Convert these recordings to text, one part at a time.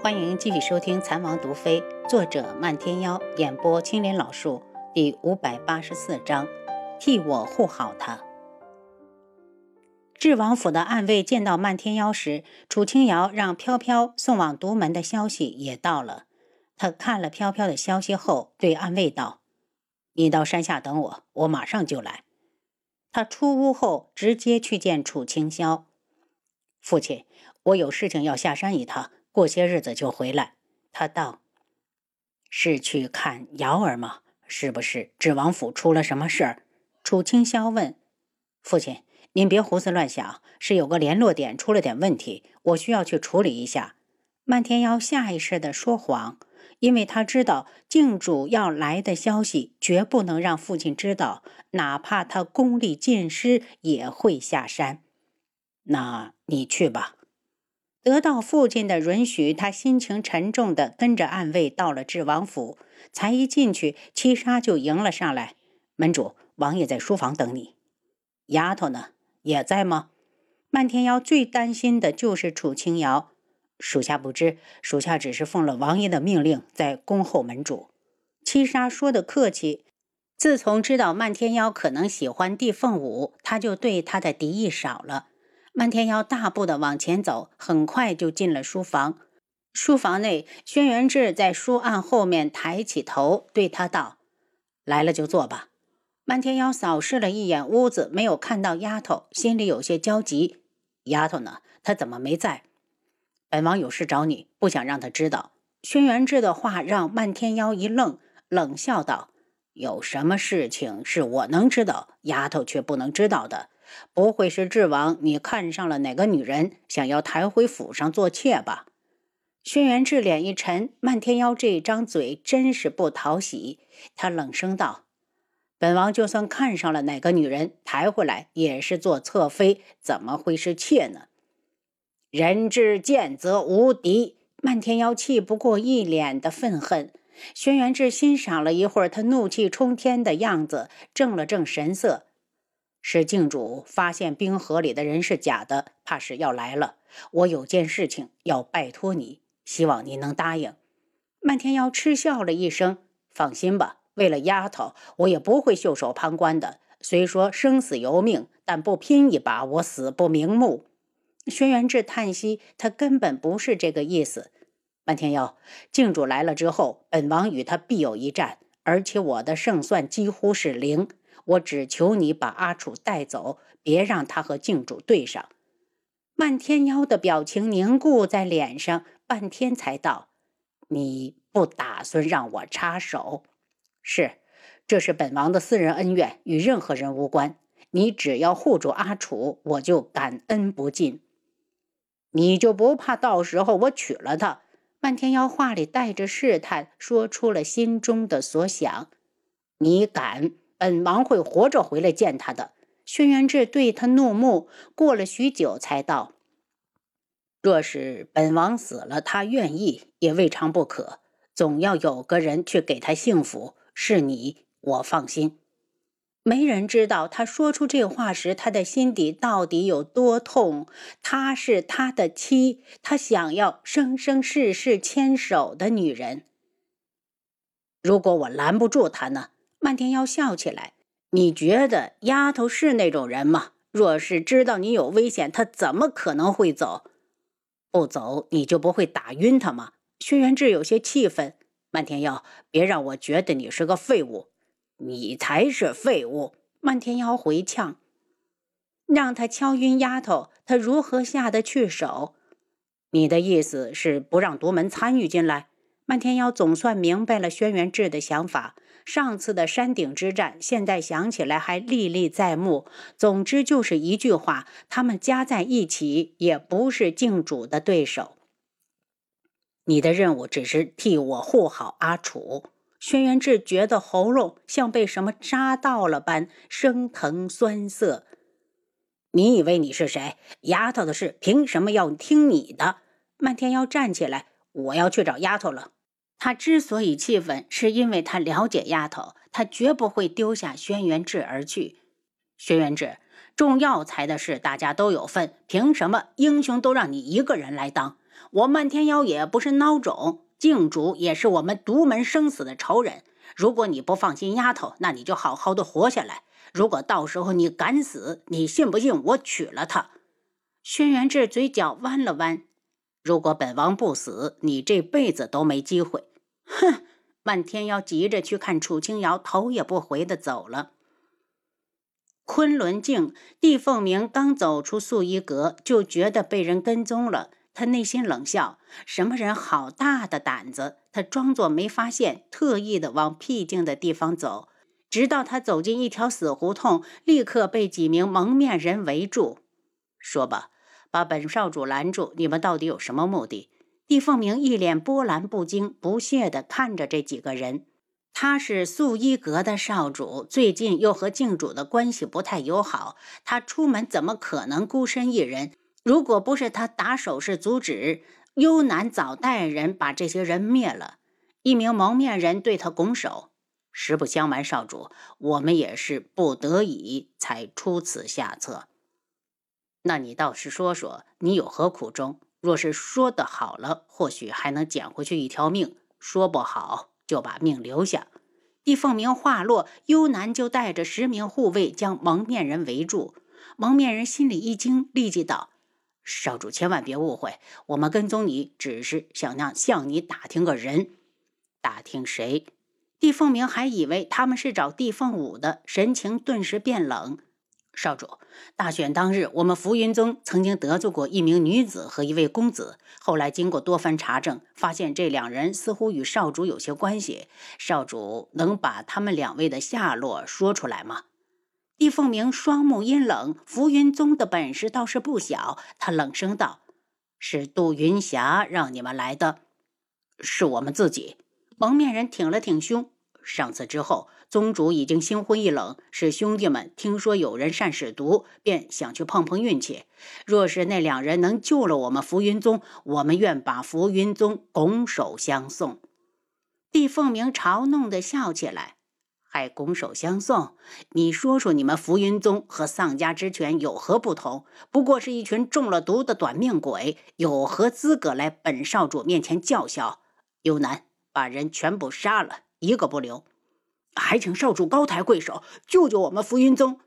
欢迎继续收听《残王毒妃》，作者漫天妖，演播青莲老树，第五百八十四章，替我护好他。智王府的暗卫见到漫天妖时，楚清瑶让飘飘送往独门的消息也到了。他看了飘飘的消息后，对暗卫道：“你到山下等我，我马上就来。”他出屋后，直接去见楚清霄。父亲，我有事情要下山一趟。过些日子就回来。他道：“是去看瑶儿吗？是不是智王府出了什么事儿？”楚清霄问：“父亲，您别胡思乱想，是有个联络点出了点问题，我需要去处理一下。”漫天妖下意识地说谎，因为他知道靖主要来的消息绝不能让父亲知道，哪怕他功力尽失也会下山。那你去吧。得到父亲的允许，他心情沉重地跟着暗卫到了智王府。才一进去，七杀就迎了上来：“门主，王爷在书房等你。丫头呢？也在吗？”漫天妖最担心的就是楚清瑶。属下不知，属下只是奉了王爷的命令，在恭候门主。七杀说的客气。自从知道漫天妖可能喜欢帝凤舞，他就对他的敌意少了。漫天妖大步的往前走，很快就进了书房。书房内，轩辕志在书案后面抬起头，对他道：“来了就坐吧。”漫天妖扫视了一眼屋子，没有看到丫头，心里有些焦急。丫头呢？她怎么没在？本王有事找你，不想让她知道。轩辕志的话让漫天妖一愣，冷笑道：“有什么事情是我能知道，丫头却不能知道的？”不会是智王你看上了哪个女人，想要抬回府上做妾吧？轩辕志脸一沉，漫天妖这张嘴真是不讨喜。他冷声道：“本王就算看上了哪个女人，抬回来也是做侧妃，怎么会是妾呢？”人至贱则无敌。漫天妖气不过一脸的愤恨。轩辕志欣赏了一会儿他怒气冲天的样子，正了正神色。是靖主发现冰河里的人是假的，怕是要来了。我有件事情要拜托你，希望你能答应。漫天妖嗤笑了一声：“放心吧，为了丫头，我也不会袖手旁观的。虽说生死由命，但不拼一把，我死不瞑目。”轩辕志叹息：“他根本不是这个意思。”漫天妖，靖主来了之后，本王与他必有一战，而且我的胜算几乎是零。我只求你把阿楚带走，别让他和靖主对上。漫天妖的表情凝固在脸上，半天才道：“你不打算让我插手？是，这是本王的私人恩怨，与任何人无关。你只要护住阿楚，我就感恩不尽。你就不怕到时候我娶了她？”漫天妖话里带着试探，说出了心中的所想。你敢？本王会活着回来见他的。轩辕志对他怒目，过了许久才道：“若是本王死了，他愿意也未尝不可。总要有个人去给他幸福，是你，我放心。没人知道他说出这话时，他的心底到底有多痛。她是他的妻，他想要生生世世牵手的女人。如果我拦不住他呢？”漫天妖笑起来：“你觉得丫头是那种人吗？若是知道你有危险，她怎么可能会走？不走，你就不会打晕她吗？”轩辕志有些气愤：“漫天妖，别让我觉得你是个废物，你才是废物！”漫天妖回呛：“让他敲晕丫头，他如何下得去手？你的意思是不让独门参与进来？”漫天妖总算明白了轩辕志的想法。上次的山顶之战，现在想起来还历历在目。总之就是一句话：他们加在一起也不是靖主的对手。你的任务只是替我护好阿楚。轩辕志觉得喉咙像被什么扎到了般生疼酸涩。你以为你是谁？丫头的事凭什么要听你的？漫天妖站起来，我要去找丫头了。他之所以气愤，是因为他了解丫头，他绝不会丢下轩辕志而去。轩辕志，种药材的事大家都有份，凭什么英雄都让你一个人来当？我漫天妖也不是孬种，靖主也是我们独门生死的仇人。如果你不放心丫头，那你就好好的活下来。如果到时候你敢死，你信不信我娶了她？”轩辕志嘴角弯了弯：“如果本王不死，你这辈子都没机会。”哼！漫天妖急着去看楚清瑶，头也不回的走了。昆仑镜，帝凤鸣刚走出素衣阁，就觉得被人跟踪了。他内心冷笑：什么人好大的胆子？他装作没发现，特意的往僻静的地方走。直到他走进一条死胡同，立刻被几名蒙面人围住。说吧，把本少主拦住！你们到底有什么目的？帝凤鸣一脸波澜不惊、不屑地看着这几个人。他是素衣阁的少主，最近又和靖主的关系不太友好。他出门怎么可能孤身一人？如果不是他打手势阻止，幽南早带人把这些人灭了。一名蒙面人对他拱手：“实不相瞒，少主，我们也是不得已才出此下策。那你倒是说说，你有何苦衷？若是说得好了，或许还能捡回去一条命；说不好。”就把命留下。帝凤鸣话落，幽南就带着十名护卫将蒙面人围住。蒙面人心里一惊，立即道：“少主千万别误会，我们跟踪你只是想让向你打听个人。打听谁？”帝凤鸣还以为他们是找帝凤舞的，神情顿时变冷。少主，大选当日，我们浮云宗曾经得罪过一名女子和一位公子。后来经过多番查证，发现这两人似乎与少主有些关系。少主能把他们两位的下落说出来吗？帝凤鸣双目阴冷，浮云宗的本事倒是不小。他冷声道：“是杜云霞让你们来的，是我们自己。”蒙面人挺了挺胸。上次之后，宗主已经心灰意冷，是兄弟们听说有人善使毒，便想去碰碰运气。若是那两人能救了我们浮云宗，我们愿把浮云宗拱手相送。帝凤鸣嘲弄的笑起来，还拱手相送？你说说，你们浮云宗和丧家之犬有何不同？不过是一群中了毒的短命鬼，有何资格来本少主面前叫嚣？幽南，把人全部杀了。一个不留，还请少主高抬贵手，救救我们浮云宗！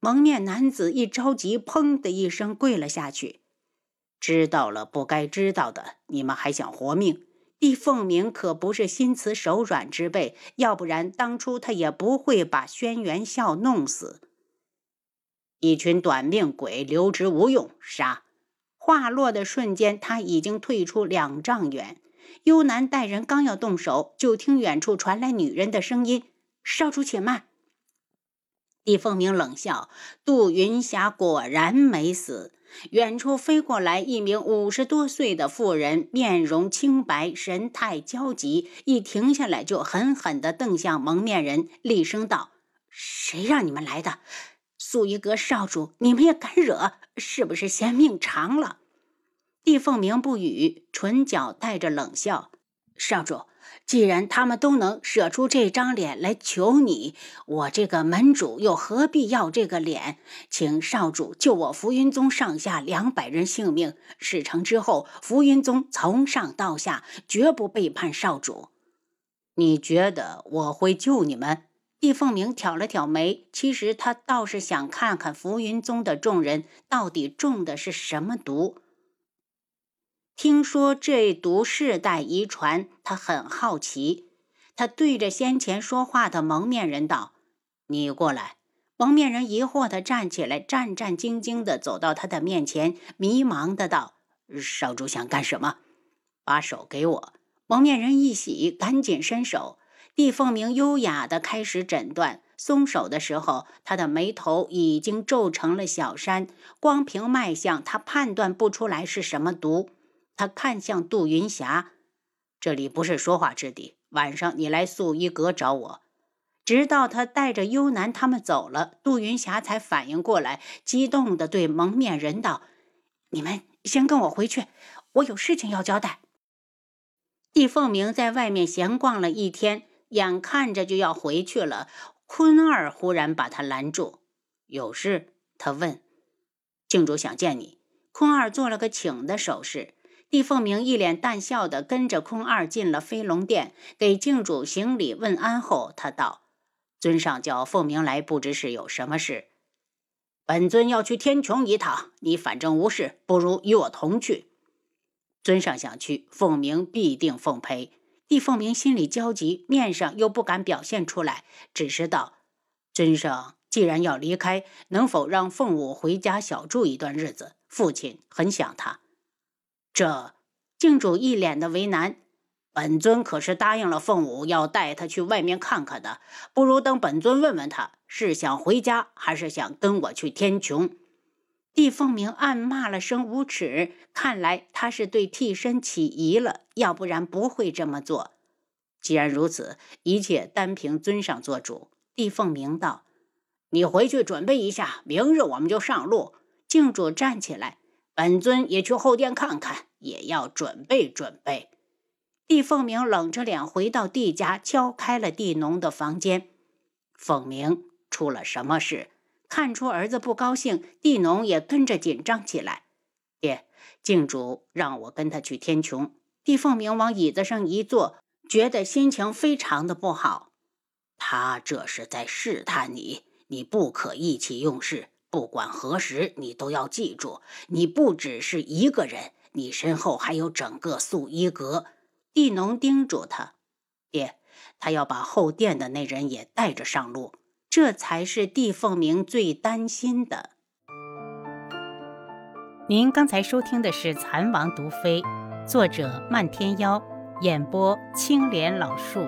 蒙面男子一着急，砰的一声跪了下去。知道了不该知道的，你们还想活命？帝凤鸣可不是心慈手软之辈，要不然当初他也不会把轩辕笑弄死。一群短命鬼，留之无用，杀！话落的瞬间，他已经退出两丈远。幽南带人刚要动手，就听远处传来女人的声音：“少主且慢。”李凤鸣冷笑：“杜云霞果然没死。”远处飞过来一名五十多岁的妇人，面容清白，神态焦急，一停下来就狠狠地瞪向蒙面人，厉声道：“谁让你们来的？素衣阁少主，你们也敢惹？是不是嫌命长了？”帝凤鸣不语，唇角带着冷笑：“少主，既然他们都能舍出这张脸来求你，我这个门主又何必要这个脸？请少主救我浮云宗上下两百人性命。事成之后，浮云宗从上到下绝不背叛少主。你觉得我会救你们？”帝凤鸣挑了挑眉，其实他倒是想看看浮云宗的众人到底中的是什么毒。听说这毒世代遗传，他很好奇。他对着先前说话的蒙面人道：“你过来。”蒙面人疑惑地站起来，战战兢兢地走到他的面前，迷茫的道：“少主想干什么？把手给我。”蒙面人一喜，赶紧伸手。帝凤鸣优雅地开始诊断。松手的时候，他的眉头已经皱成了小山。光凭脉象，他判断不出来是什么毒。他看向杜云霞，这里不是说话之地。晚上你来素衣阁找我。直到他带着幽南他们走了，杜云霞才反应过来，激动地对蒙面人道：“你们先跟我回去，我有事情要交代。”帝凤鸣在外面闲逛了一天，眼看着就要回去了，坤儿忽然把他拦住：“有事？”他问：“静主想见你。”坤儿做了个请的手势。帝凤鸣一脸淡笑的跟着空二进了飞龙殿，给靖主行礼问安后，他道：“尊上叫凤鸣来，不知是有什么事。本尊要去天穹一趟，你反正无事，不如与我同去。尊上想去，凤鸣必定奉陪。”帝凤鸣心里焦急，面上又不敢表现出来，只是道：“尊上既然要离开，能否让凤舞回家小住一段日子？父亲很想他。”这靖主一脸的为难，本尊可是答应了凤舞要带他去外面看看的，不如等本尊问问他是想回家还是想跟我去天穹。帝凤鸣暗骂了声无耻，看来他是对替身起疑了，要不然不会这么做。既然如此，一切单凭尊上做主。帝凤鸣道：“你回去准备一下，明日我们就上路。”靖主站起来。本尊也去后殿看看，也要准备准备。帝凤鸣冷着脸回到帝家，敲开了帝农的房间。凤鸣出了什么事？看出儿子不高兴，帝农也跟着紧张起来。爹，靖主让我跟他去天穹。帝凤鸣往椅子上一坐，觉得心情非常的不好。他这是在试探你，你不可意气用事。不管何时，你都要记住，你不只是一个人，你身后还有整个素衣阁。地农叮嘱他：“爹，他要把后殿的那人也带着上路，这才是帝凤鸣最担心的。”您刚才收听的是《蚕王毒妃》，作者漫天妖，演播青莲老树。